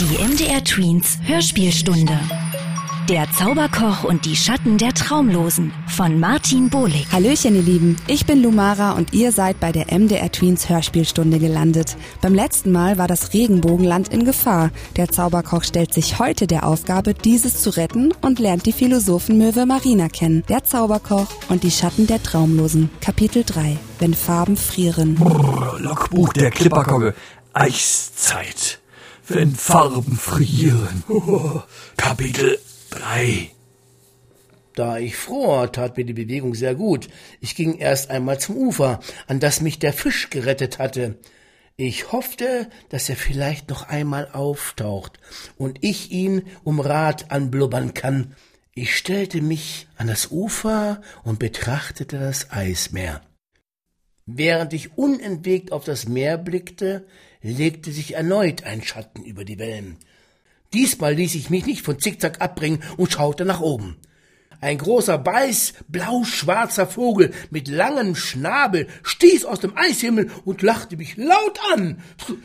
Die MDR Tweens Hörspielstunde. Der Zauberkoch und die Schatten der Traumlosen von Martin Bohlig. Hallöchen, ihr Lieben. Ich bin Lumara und ihr seid bei der MDR Tweens Hörspielstunde gelandet. Beim letzten Mal war das Regenbogenland in Gefahr. Der Zauberkoch stellt sich heute der Aufgabe, dieses zu retten und lernt die Philosophenmöwe Marina kennen. Der Zauberkoch und die Schatten der Traumlosen. Kapitel 3. Wenn Farben frieren. Brrr, Logbuch der Klipperkogge. Eiszeit. Wenn Farben frieren. Kapitel 3. Da ich fror, tat mir die Bewegung sehr gut. Ich ging erst einmal zum Ufer, an das mich der Fisch gerettet hatte. Ich hoffte, dass er vielleicht noch einmal auftaucht und ich ihn um Rat anblubbern kann. Ich stellte mich an das Ufer und betrachtete das Eismeer. Während ich unentwegt auf das Meer blickte, legte sich erneut ein Schatten über die Wellen. Diesmal ließ ich mich nicht von Zickzack abbringen und schaute nach oben. Ein großer weiß blau-schwarzer Vogel mit langem Schnabel stieß aus dem Eishimmel und lachte mich laut an.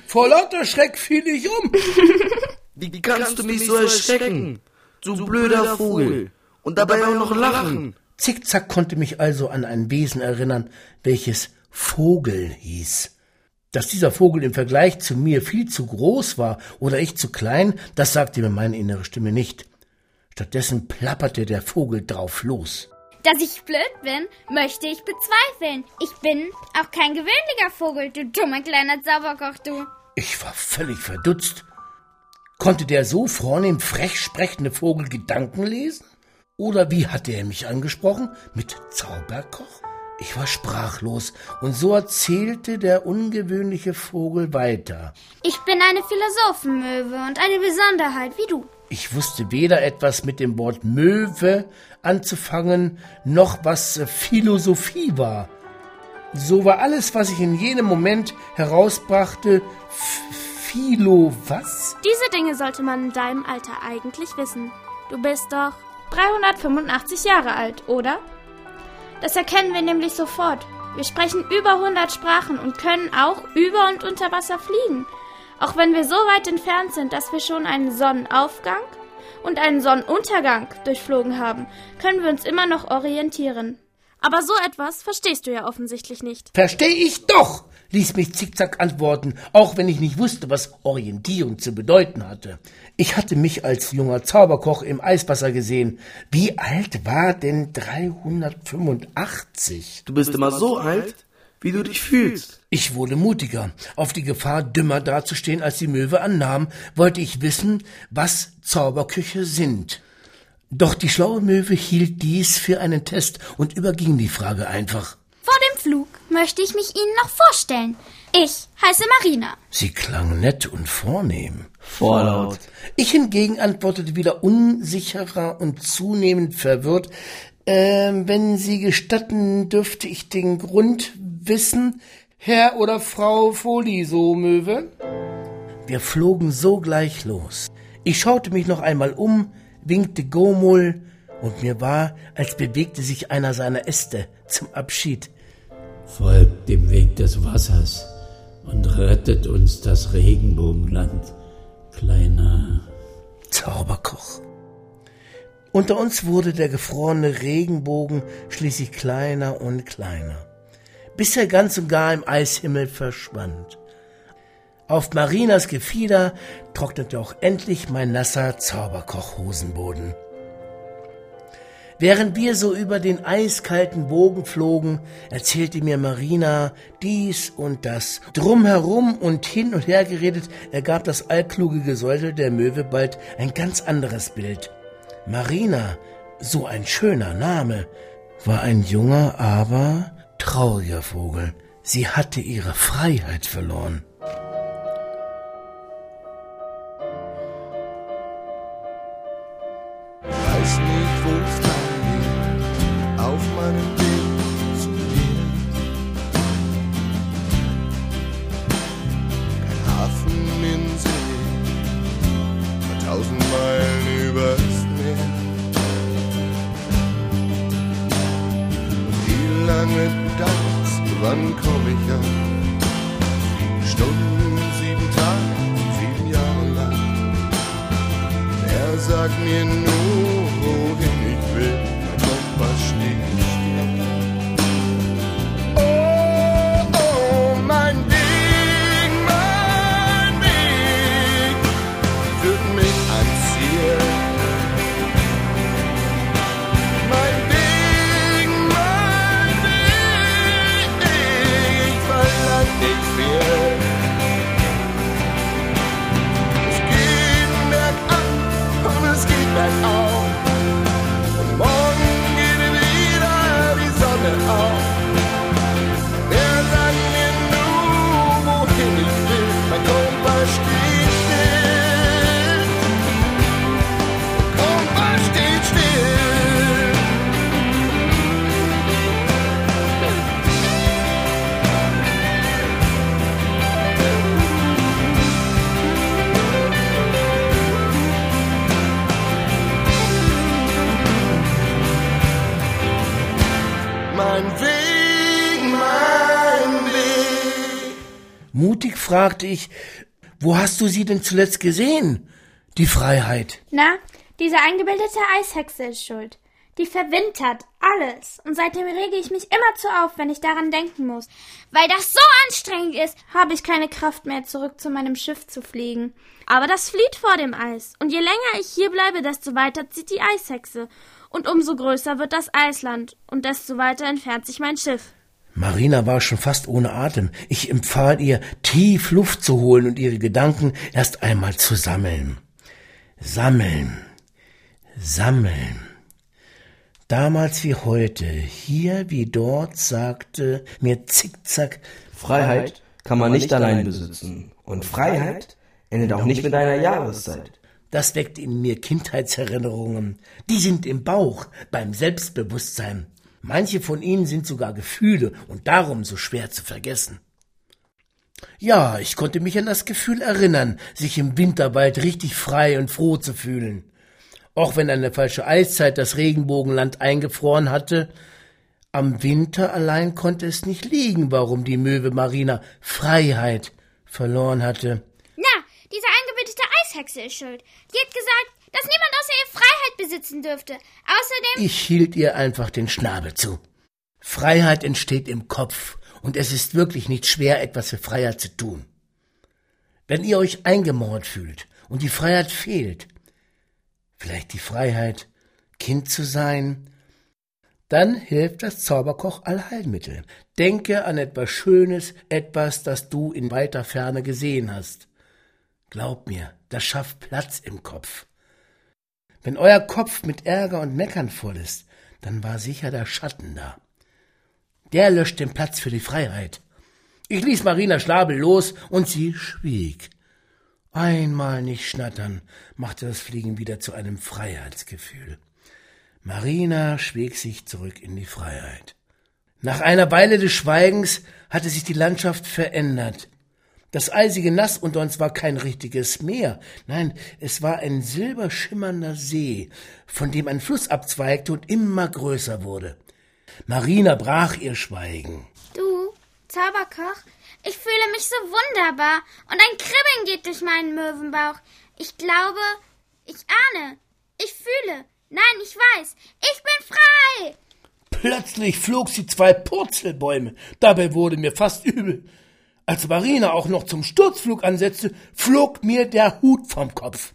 Vor lauter Schreck fiel ich um. Wie kannst du mich so erschrecken? Du blöder Vogel. Und dabei auch noch lachen. Zickzack konnte mich also an ein Wesen erinnern, welches Vogel hieß. Dass dieser Vogel im Vergleich zu mir viel zu groß war oder ich zu klein, das sagte mir meine innere Stimme nicht. Stattdessen plapperte der Vogel drauf los. Dass ich blöd bin, möchte ich bezweifeln. Ich bin auch kein gewöhnlicher Vogel, du dummer kleiner Zauberkoch, du. Ich war völlig verdutzt. Konnte der so vornehm frech sprechende Vogel Gedanken lesen? Oder wie hatte er mich angesprochen? Mit Zauberkoch? Ich war sprachlos, und so erzählte der ungewöhnliche Vogel weiter. Ich bin eine Philosophenmöwe und eine Besonderheit wie du. Ich wusste weder etwas mit dem Wort Möwe anzufangen, noch was äh, Philosophie war. So war alles, was ich in jenem Moment herausbrachte, Philo was? Diese Dinge sollte man in deinem Alter eigentlich wissen. Du bist doch 385 Jahre alt, oder? Das erkennen wir nämlich sofort. Wir sprechen über 100 Sprachen und können auch über und unter Wasser fliegen. Auch wenn wir so weit entfernt sind, dass wir schon einen Sonnenaufgang und einen Sonnenuntergang durchflogen haben, können wir uns immer noch orientieren. Aber so etwas verstehst du ja offensichtlich nicht. Versteh ich doch, ließ mich Zickzack antworten, auch wenn ich nicht wusste, was Orientierung zu bedeuten hatte. Ich hatte mich als junger Zauberkoch im Eiswasser gesehen. Wie alt war denn 385? Du bist immer so alt, wie du dich fühlst. Ich wurde mutiger. Auf die Gefahr, dümmer dazustehen, als die Möwe annahm, wollte ich wissen, was Zauberküche sind. Doch die schlaue Möwe hielt dies für einen Test und überging die Frage einfach. Vor dem Flug möchte ich mich Ihnen noch vorstellen. Ich heiße Marina. Sie klang nett und vornehm. Vorlaut. Ich hingegen antwortete wieder unsicherer und zunehmend verwirrt. Ähm, wenn Sie gestatten, dürfte ich den Grund wissen, Herr oder Frau Foliso Möwe? Wir flogen sogleich los. Ich schaute mich noch einmal um, winkte Gomul, und mir war, als bewegte sich einer seiner Äste zum Abschied. Folgt dem Weg des Wassers und rettet uns das Regenbogenland, kleiner Zauberkoch. Unter uns wurde der gefrorene Regenbogen schließlich kleiner und kleiner, bis er ganz und gar im Eishimmel verschwand. Auf Marinas Gefieder trocknete auch endlich mein nasser Zauberkoch-Hosenboden. Während wir so über den eiskalten Bogen flogen, erzählte mir Marina dies und das. Drumherum und hin und her geredet, ergab das allkluge Gesäusel der Möwe bald ein ganz anderes Bild. Marina, so ein schöner Name, war ein junger, aber trauriger Vogel. Sie hatte ihre Freiheit verloren. lange dauert's, wann komm ich an? Stunden, sieben Tage, sieben Jahre lang. Er sagt mir nur, wohin ich will, mein Kompass steht fragte ich, wo hast du sie denn zuletzt gesehen? Die Freiheit. Na, diese eingebildete Eishexe ist schuld. Die verwintert alles. Und seitdem rege ich mich immerzu auf, wenn ich daran denken muss. Weil das so anstrengend ist. Habe ich keine Kraft mehr, zurück zu meinem Schiff zu fliegen. Aber das flieht vor dem Eis. Und je länger ich hier bleibe, desto weiter zieht die Eishexe. Und umso größer wird das Eisland. Und desto weiter entfernt sich mein Schiff. Marina war schon fast ohne Atem. Ich empfahl ihr, tief Luft zu holen und ihre Gedanken erst einmal zu sammeln. Sammeln. Sammeln. Damals wie heute, hier wie dort, sagte mir zickzack, Freiheit kann man nicht allein besitzen. Und Freiheit endet auch nicht mit einer Jahreszeit. das weckt in mir Kindheitserinnerungen. Die sind im Bauch, beim Selbstbewusstsein. Manche von ihnen sind sogar Gefühle und darum so schwer zu vergessen. Ja, ich konnte mich an das Gefühl erinnern, sich im Winterwald richtig frei und froh zu fühlen. Auch wenn eine falsche Eiszeit das Regenbogenland eingefroren hatte, am Winter allein konnte es nicht liegen, warum die Möwe Marina Freiheit verloren hatte. Na, diese eingebildete Eishexe ist schuld. Die hat gesagt, dass niemand außer ihr Freiheit besitzen dürfte. Außerdem. Ich hielt ihr einfach den Schnabel zu. Freiheit entsteht im Kopf, und es ist wirklich nicht schwer, etwas für Freiheit zu tun. Wenn ihr euch eingemauert fühlt und die Freiheit fehlt, vielleicht die Freiheit, Kind zu sein, dann hilft das Zauberkoch Allheilmittel. Denke an etwas Schönes, etwas, das du in weiter Ferne gesehen hast. Glaub mir, das schafft Platz im Kopf. Wenn euer Kopf mit Ärger und Meckern voll ist, dann war sicher der Schatten da. Der löscht den Platz für die Freiheit. Ich ließ Marina Schnabel los und sie schwieg. Einmal nicht schnattern machte das Fliegen wieder zu einem Freiheitsgefühl. Marina schwieg sich zurück in die Freiheit. Nach einer Weile des Schweigens hatte sich die Landschaft verändert. Das eisige Nass unter uns war kein richtiges Meer. Nein, es war ein silberschimmernder See, von dem ein Fluss abzweigte und immer größer wurde. Marina brach ihr Schweigen. Du, Zauberkoch, ich fühle mich so wunderbar und ein Kribbeln geht durch meinen Möwenbauch. Ich glaube, ich ahne, ich fühle, nein, ich weiß, ich bin frei. Plötzlich flog sie zwei Purzelbäume. Dabei wurde mir fast übel. Als Marina auch noch zum Sturzflug ansetzte, flog mir der Hut vom Kopf.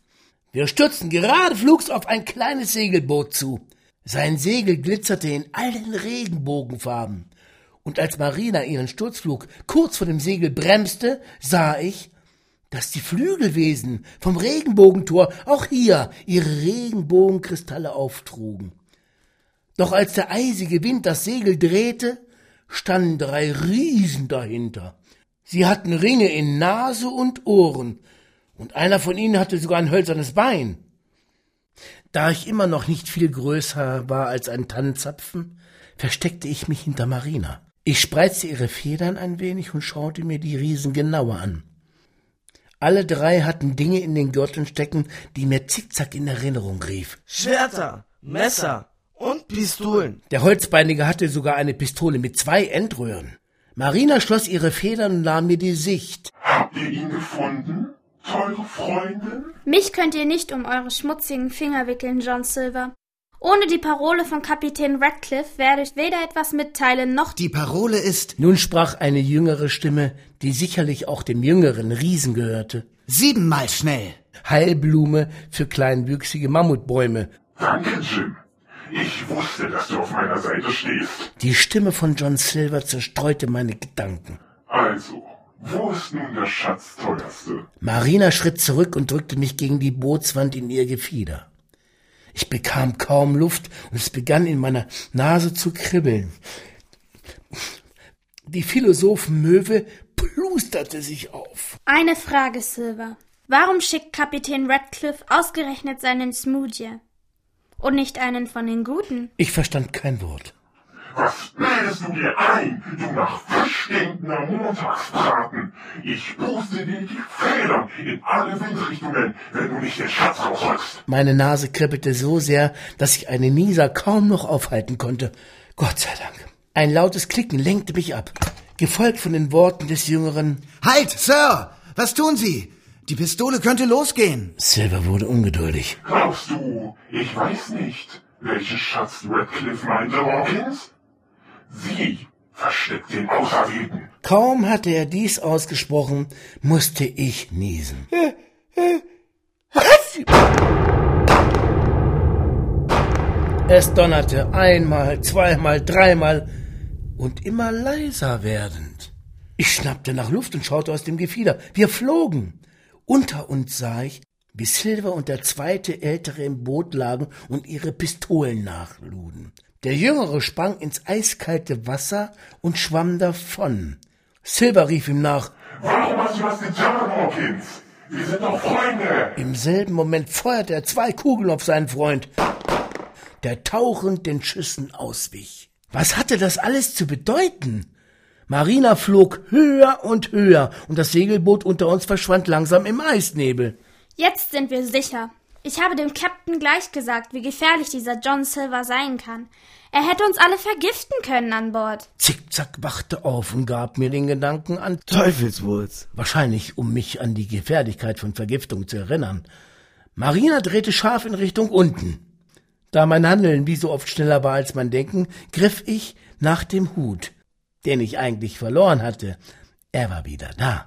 Wir stürzten gerade flugs auf ein kleines Segelboot zu. Sein Segel glitzerte in allen Regenbogenfarben. Und als Marina ihren Sturzflug kurz vor dem Segel bremste, sah ich, dass die Flügelwesen vom Regenbogentor auch hier ihre Regenbogenkristalle auftrugen. Doch als der eisige Wind das Segel drehte, standen drei Riesen dahinter. Sie hatten Ringe in Nase und Ohren, und einer von ihnen hatte sogar ein hölzernes Bein. Da ich immer noch nicht viel größer war als ein Tannenzapfen, versteckte ich mich hinter Marina. Ich spreizte ihre Federn ein wenig und schaute mir die Riesen genauer an. Alle drei hatten Dinge in den Gürteln stecken, die mir zickzack in Erinnerung rief. Schwerter, Messer und Pistolen. Der Holzbeinige hatte sogar eine Pistole mit zwei Endröhren. Marina schloss ihre Federn und nahm mir die Sicht. Habt ihr ihn gefunden? teure Freundin? Mich könnt ihr nicht um eure schmutzigen Finger wickeln, John Silver. Ohne die Parole von Kapitän Radcliffe werde ich weder etwas mitteilen noch. Die Parole ist. Nun sprach eine jüngere Stimme, die sicherlich auch dem jüngeren Riesen gehörte. Siebenmal schnell. Heilblume für kleinwüchsige Mammutbäume. Danke, Jim. Ich wusste, dass du auf meiner Seite stehst. Die Stimme von John Silver zerstreute meine Gedanken. Also, wo ist nun der Schatz teuerste? Marina schritt zurück und drückte mich gegen die Bootswand in ihr Gefieder. Ich bekam kaum Luft und es begann in meiner Nase zu kribbeln. Die Philosophenmöwe plusterte sich auf. Eine Frage, Silver. Warum schickt Kapitän Radcliffe ausgerechnet seinen Smoothie? Und nicht einen von den Guten? Ich verstand kein Wort. Was bildest du dir ein, du nach Fisch stinkender Montagsbraten? Ich puste dir die Federn in alle Windrichtungen, wenn du nicht den Schatz rausholst. Meine Nase kribbelte so sehr, dass ich eine Nieser kaum noch aufhalten konnte. Gott sei Dank. Ein lautes Klicken lenkte mich ab, gefolgt von den Worten des Jüngeren. Halt, Sir! Was tun Sie? Die Pistole könnte losgehen. Silver wurde ungeduldig. Glaubst du, ich weiß nicht, welchen Schatz Radcliffe meinte, Hawkins? Sie versteckt den Auserwählten. Kaum hatte er dies ausgesprochen, musste ich niesen. Es donnerte einmal, zweimal, dreimal und immer leiser werdend. Ich schnappte nach Luft und schaute aus dem Gefieder. Wir flogen. Unter uns sah ich, wie Silver und der zweite Ältere im Boot lagen und ihre Pistolen nachluden. Der Jüngere sprang ins eiskalte Wasser und schwamm davon. Silver rief ihm nach. Warum hast du das getan, Hawkins? Wir sind doch Freunde. Im selben Moment feuerte er zwei Kugeln auf seinen Freund, der tauchend den Schüssen auswich. Was hatte das alles zu bedeuten? Marina flog höher und höher und das Segelboot unter uns verschwand langsam im Eisnebel. Jetzt sind wir sicher. Ich habe dem Captain gleich gesagt, wie gefährlich dieser John Silver sein kann. Er hätte uns alle vergiften können an Bord. Zickzack wachte auf und gab mir den Gedanken an Teufelswurz. Wahrscheinlich, um mich an die Gefährlichkeit von Vergiftung zu erinnern. Marina drehte scharf in Richtung unten. Da mein Handeln wie so oft schneller war als mein Denken, griff ich nach dem Hut, den ich eigentlich verloren hatte. Er war wieder da.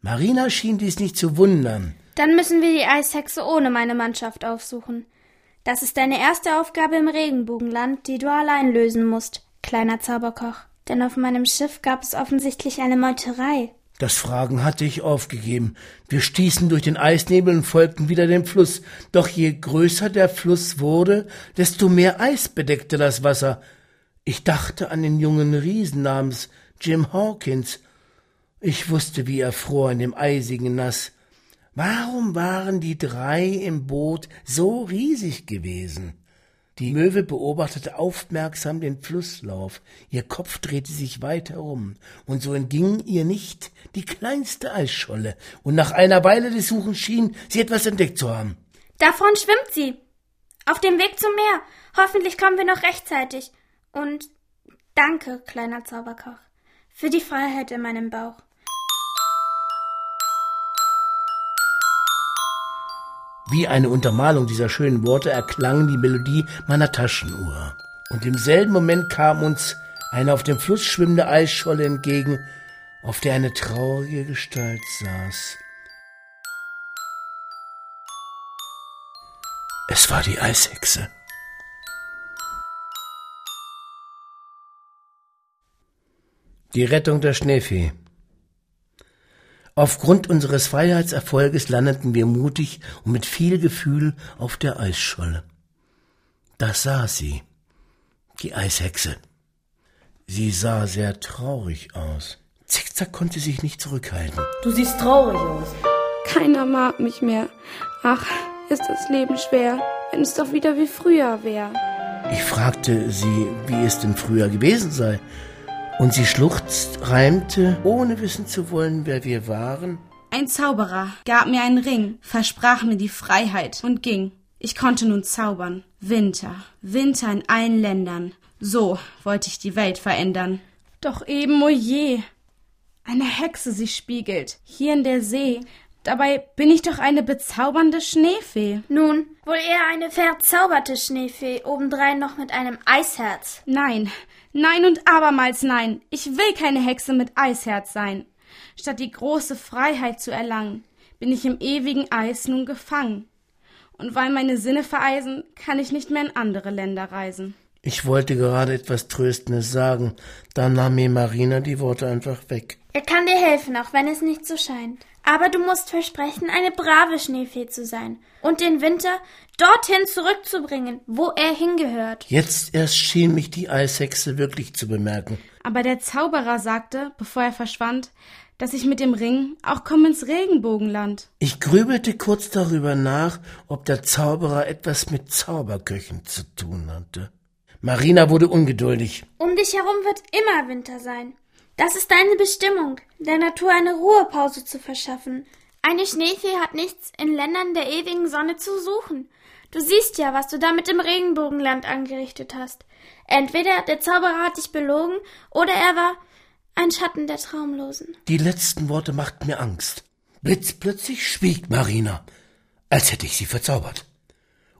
Marina schien dies nicht zu wundern. Dann müssen wir die Eishexe ohne meine Mannschaft aufsuchen. Das ist deine erste Aufgabe im Regenbogenland, die du allein lösen musst, kleiner Zauberkoch. Denn auf meinem Schiff gab es offensichtlich eine Meuterei. Das Fragen hatte ich aufgegeben. Wir stießen durch den Eisnebel und folgten wieder dem Fluss. Doch je größer der Fluss wurde, desto mehr Eis bedeckte das Wasser. Ich dachte an den jungen Riesen namens Jim Hawkins. Ich wusste, wie er fror in dem eisigen Nass. Warum waren die drei im Boot so riesig gewesen? Die Möwe beobachtete aufmerksam den Flusslauf. Ihr Kopf drehte sich weiter um, und so entging ihr nicht die kleinste Eisscholle, und nach einer Weile des Suchens schien sie etwas entdeckt zu haben. Da vorn schwimmt sie. Auf dem Weg zum Meer. Hoffentlich kommen wir noch rechtzeitig. Und danke, kleiner Zauberkoch, für die Freiheit in meinem Bauch. Wie eine Untermalung dieser schönen Worte erklang die Melodie meiner Taschenuhr. Und im selben Moment kam uns eine auf dem Fluss schwimmende Eisscholle entgegen, auf der eine traurige Gestalt saß. Es war die Eishexe. Die Rettung der Schneefee. Aufgrund unseres Freiheitserfolges landeten wir mutig und mit viel Gefühl auf der Eisscholle. Da saß sie, die Eishexe. Sie sah sehr traurig aus. Zickzack konnte sich nicht zurückhalten. Du siehst traurig aus. Keiner mag mich mehr. Ach, ist das Leben schwer, wenn es doch wieder wie früher wäre. Ich fragte sie, wie es denn früher gewesen sei. Und sie schluchzt, reimte, ohne wissen zu wollen, wer wir waren. Ein Zauberer gab mir einen Ring, versprach mir die Freiheit und ging. Ich konnte nun zaubern. Winter, Winter in allen Ländern. So wollte ich die Welt verändern. Doch eben, o je. Eine Hexe sie spiegelt, hier in der See. Dabei bin ich doch eine bezaubernde Schneefee. Nun, wohl eher eine verzauberte Schneefee, obendrein noch mit einem Eisherz. Nein, nein und abermals nein. Ich will keine Hexe mit Eisherz sein. Statt die große Freiheit zu erlangen, bin ich im ewigen Eis nun gefangen. Und weil meine Sinne vereisen, kann ich nicht mehr in andere Länder reisen. Ich wollte gerade etwas Tröstendes sagen, da nahm mir Marina die Worte einfach weg. Er kann dir helfen, auch wenn es nicht so scheint. Aber du musst versprechen, eine brave Schneefee zu sein und den Winter dorthin zurückzubringen, wo er hingehört. Jetzt erst schien mich die Eishexe wirklich zu bemerken. Aber der Zauberer sagte, bevor er verschwand, dass ich mit dem Ring auch komme ins Regenbogenland. Ich grübelte kurz darüber nach, ob der Zauberer etwas mit Zauberköchen zu tun hatte. Marina wurde ungeduldig. Um dich herum wird immer Winter sein. Das ist deine Bestimmung, der Natur eine Ruhepause zu verschaffen. Eine Schneefee hat nichts in Ländern der ewigen Sonne zu suchen. Du siehst ja, was du da mit dem Regenbogenland angerichtet hast. Entweder der Zauberer hat dich belogen, oder er war ein Schatten der Traumlosen. Die letzten Worte machten mir Angst. Blitzplötzlich schwieg Marina, als hätte ich sie verzaubert.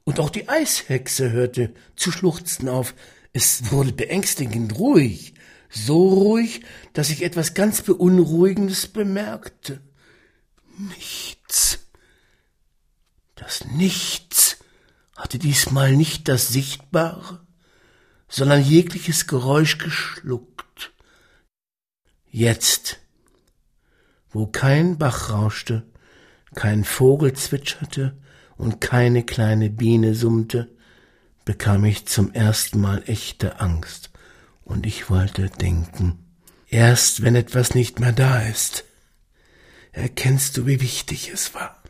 Und auch die Eishexe hörte zu schluchzen auf. Es wurde beängstigend ruhig, so ruhig, dass ich etwas ganz Beunruhigendes bemerkte. Nichts. Das Nichts hatte diesmal nicht das Sichtbare, sondern jegliches Geräusch geschluckt. Jetzt, wo kein Bach rauschte, kein Vogel zwitscherte und keine kleine Biene summte, bekam ich zum ersten Mal echte Angst, und ich wollte denken, erst wenn etwas nicht mehr da ist, erkennst du, wie wichtig es war.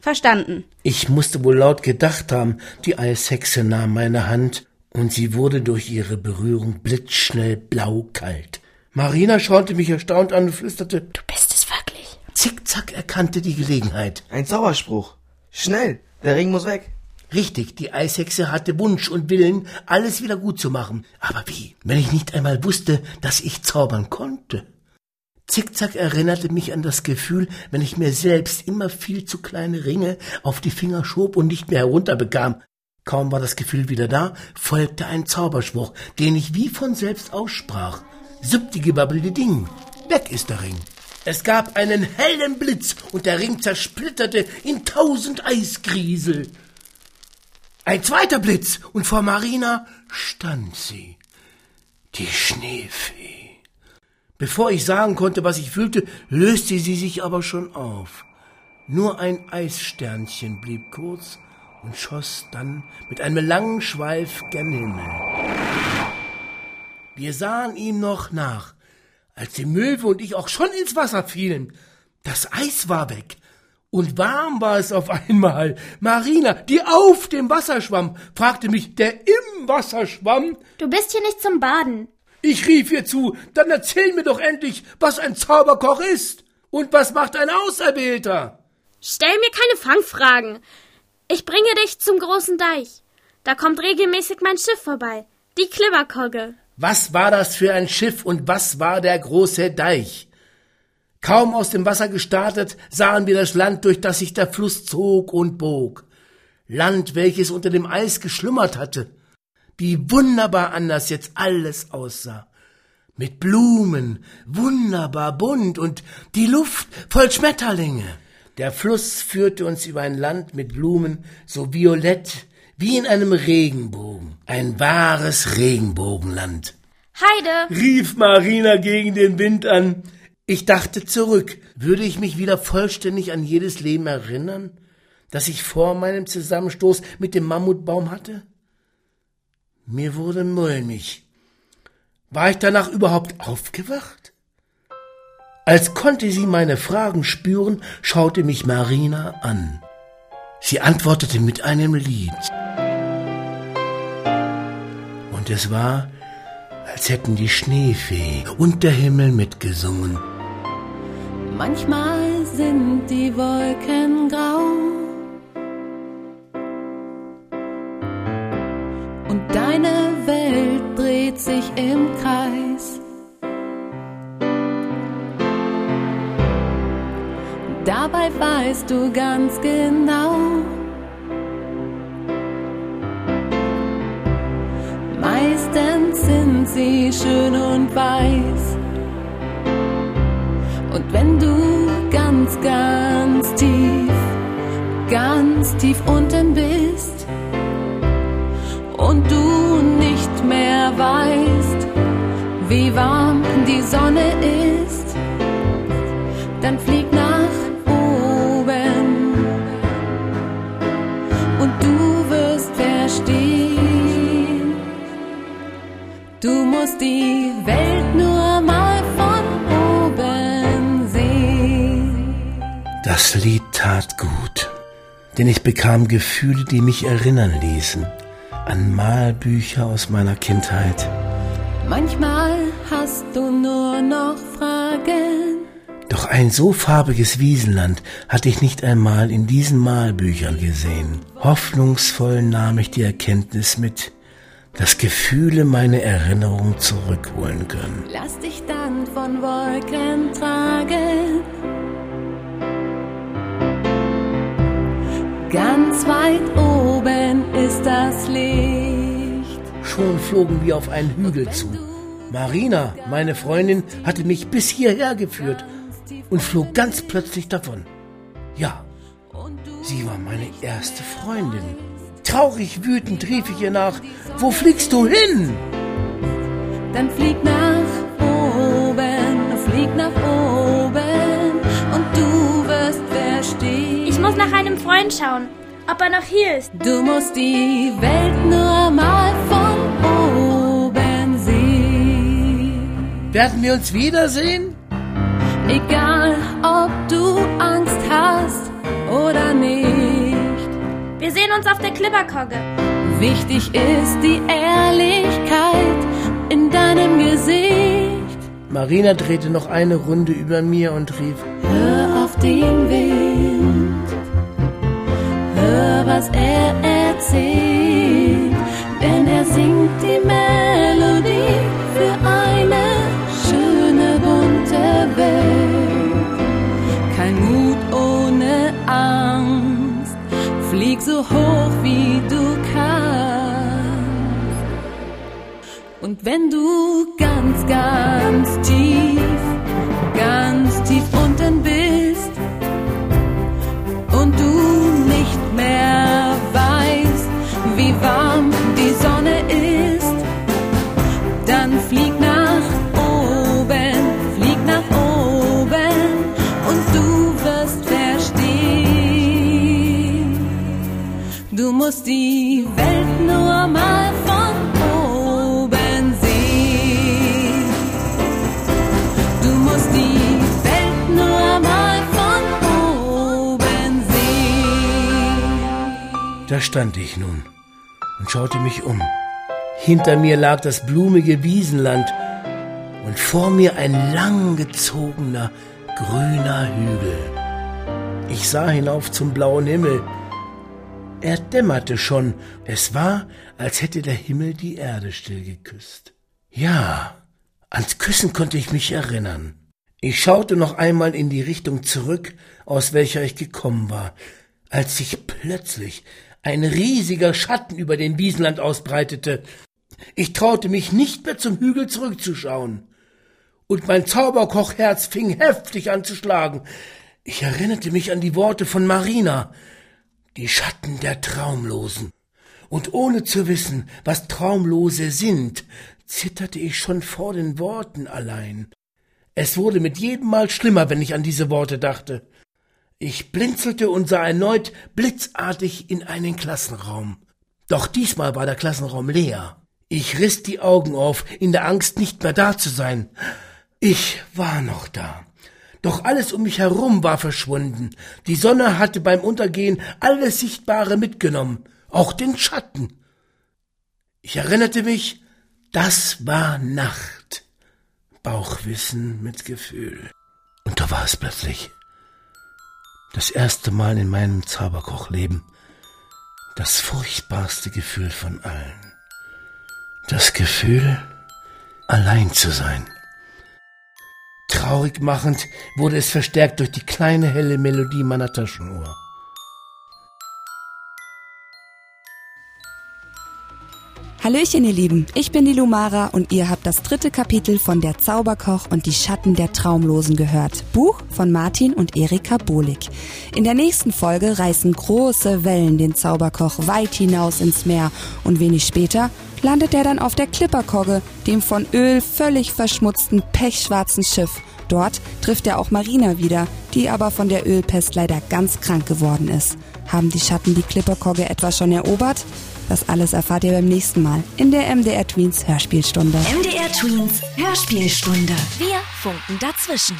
Verstanden. Ich musste wohl laut gedacht haben, die Eishexe nahm meine Hand, und sie wurde durch ihre Berührung blitzschnell blaukalt. Marina schaute mich erstaunt an und flüsterte, Du bist es wirklich. Zickzack erkannte die Gelegenheit. Ein Zauberspruch. Schnell, der Ring muss weg. Richtig, die Eishexe hatte Wunsch und Willen, alles wieder gut zu machen. Aber wie, wenn ich nicht einmal wusste, dass ich zaubern konnte? Zickzack erinnerte mich an das Gefühl, wenn ich mir selbst immer viel zu kleine Ringe auf die Finger schob und nicht mehr herunterbekam. Kaum war das Gefühl wieder da, folgte ein Zauberspruch, den ich wie von selbst aussprach. Subdigebabbelde Ding. Weg ist der Ring. Es gab einen hellen Blitz und der Ring zersplitterte in tausend Eisgriesel. Ein zweiter Blitz und vor Marina stand sie, die Schneefee. Bevor ich sagen konnte, was ich fühlte, löste sie sich aber schon auf. Nur ein Eissternchen blieb kurz und schoss dann mit einem langen Schweif gen Himmel. Wir sahen ihm noch nach, als die Möwe und ich auch schon ins Wasser fielen. Das Eis war weg. Und warm war es auf einmal. Marina, die auf dem Wasser schwamm, fragte mich, der im Wasser schwamm. Du bist hier nicht zum Baden. Ich rief ihr zu, dann erzähl mir doch endlich, was ein Zauberkoch ist. Und was macht ein Auserwählter? Stell mir keine Fangfragen. Ich bringe dich zum großen Deich. Da kommt regelmäßig mein Schiff vorbei. Die Klibberkogge. Was war das für ein Schiff und was war der große Deich? Kaum aus dem Wasser gestartet, sahen wir das Land, durch das sich der Fluss zog und bog. Land, welches unter dem Eis geschlummert hatte. Wie wunderbar anders jetzt alles aussah. Mit Blumen, wunderbar bunt und die Luft voll Schmetterlinge. Der Fluss führte uns über ein Land mit Blumen so violett wie in einem Regenbogen. Ein wahres Regenbogenland. Heide! rief Marina gegen den Wind an. Ich dachte zurück. Würde ich mich wieder vollständig an jedes Leben erinnern, das ich vor meinem Zusammenstoß mit dem Mammutbaum hatte? Mir wurde mulmig. War ich danach überhaupt aufgewacht? Als konnte sie meine Fragen spüren, schaute mich Marina an. Sie antwortete mit einem Lied. Und es war, als hätten die Schneefee und der Himmel mitgesungen. Manchmal sind die Wolken grau und deine Welt dreht sich im Kreis. dabei weißt du ganz genau. Meistens sind sie schön und weiß. Ganz, ganz tief, ganz tief unten bist und du nicht mehr weißt, wie warm die Sonne ist, dann flieg nach oben und du wirst verstehen. Du musst die Das Lied tat gut, denn ich bekam Gefühle, die mich erinnern ließen an Malbücher aus meiner Kindheit. Manchmal hast du nur noch Fragen. Doch ein so farbiges Wiesenland hatte ich nicht einmal in diesen Malbüchern gesehen. Hoffnungsvoll nahm ich die Erkenntnis mit, dass Gefühle meine Erinnerung zurückholen können. Lass dich dann von Wolken tragen. Ganz weit oben ist das Licht. Schon flogen wir auf einen Hügel zu. Marina, meine Freundin, hatte mich bis hierher geführt und flog ganz plötzlich davon. Ja, sie war meine erste Freundin. Traurig wütend rief ich ihr nach, wo fliegst du hin? Dann flieg nach oben, flieg nach oben einem Freund schauen, ob er noch hier ist. Du musst die Welt nur mal von oben sehen. Werden wir uns wiedersehen? Egal, ob du Angst hast oder nicht. Wir sehen uns auf der Klipperkogge. Wichtig ist die Ehrlichkeit in deinem Gesicht. Marina drehte noch eine Runde über mir und rief, Hör auf den Wind, was er erzählt, denn er singt die Melodie für eine schöne bunte Welt. Kein Mut ohne Angst, flieg so hoch wie du kannst. Und wenn du ganz, ganz tief, die Welt nur mal von oben sehen. Du musst die Welt nur mal von oben sehen. Da stand ich nun und schaute mich um. Hinter mir lag das blumige Wiesenland und vor mir ein langgezogener grüner Hügel. Ich sah hinauf zum blauen Himmel. Er dämmerte schon. Es war, als hätte der Himmel die Erde still geküsst. Ja, ans Küssen konnte ich mich erinnern. Ich schaute noch einmal in die Richtung zurück, aus welcher ich gekommen war, als sich plötzlich ein riesiger Schatten über dem Wiesenland ausbreitete. Ich traute mich nicht mehr zum Hügel zurückzuschauen. Und mein Zauberkochherz fing heftig an zu schlagen. Ich erinnerte mich an die Worte von Marina, die Schatten der Traumlosen. Und ohne zu wissen, was Traumlose sind, zitterte ich schon vor den Worten allein. Es wurde mit jedem Mal schlimmer, wenn ich an diese Worte dachte. Ich blinzelte und sah erneut blitzartig in einen Klassenraum. Doch diesmal war der Klassenraum leer. Ich riss die Augen auf, in der Angst nicht mehr da zu sein. Ich war noch da. Doch alles um mich herum war verschwunden. Die Sonne hatte beim Untergehen alles Sichtbare mitgenommen, auch den Schatten. Ich erinnerte mich, das war Nacht. Bauchwissen mit Gefühl. Und da war es plötzlich. Das erste Mal in meinem Zauberkochleben. Das furchtbarste Gefühl von allen. Das Gefühl, allein zu sein. Traurig machend wurde es verstärkt durch die kleine helle Melodie meiner Taschenuhr. Hallöchen, ihr Lieben. Ich bin die Lumara und ihr habt das dritte Kapitel von Der Zauberkoch und die Schatten der Traumlosen gehört. Buch von Martin und Erika Bohlig. In der nächsten Folge reißen große Wellen den Zauberkoch weit hinaus ins Meer und wenig später landet er dann auf der Klipperkogge, dem von Öl völlig verschmutzten, pechschwarzen Schiff. Dort trifft er auch Marina wieder, die aber von der Ölpest leider ganz krank geworden ist. Haben die Schatten die Klipperkogge etwa schon erobert? Das alles erfahrt ihr beim nächsten Mal in der MDR Tweens Hörspielstunde. MDR Tweens Hörspielstunde. Wir funken dazwischen.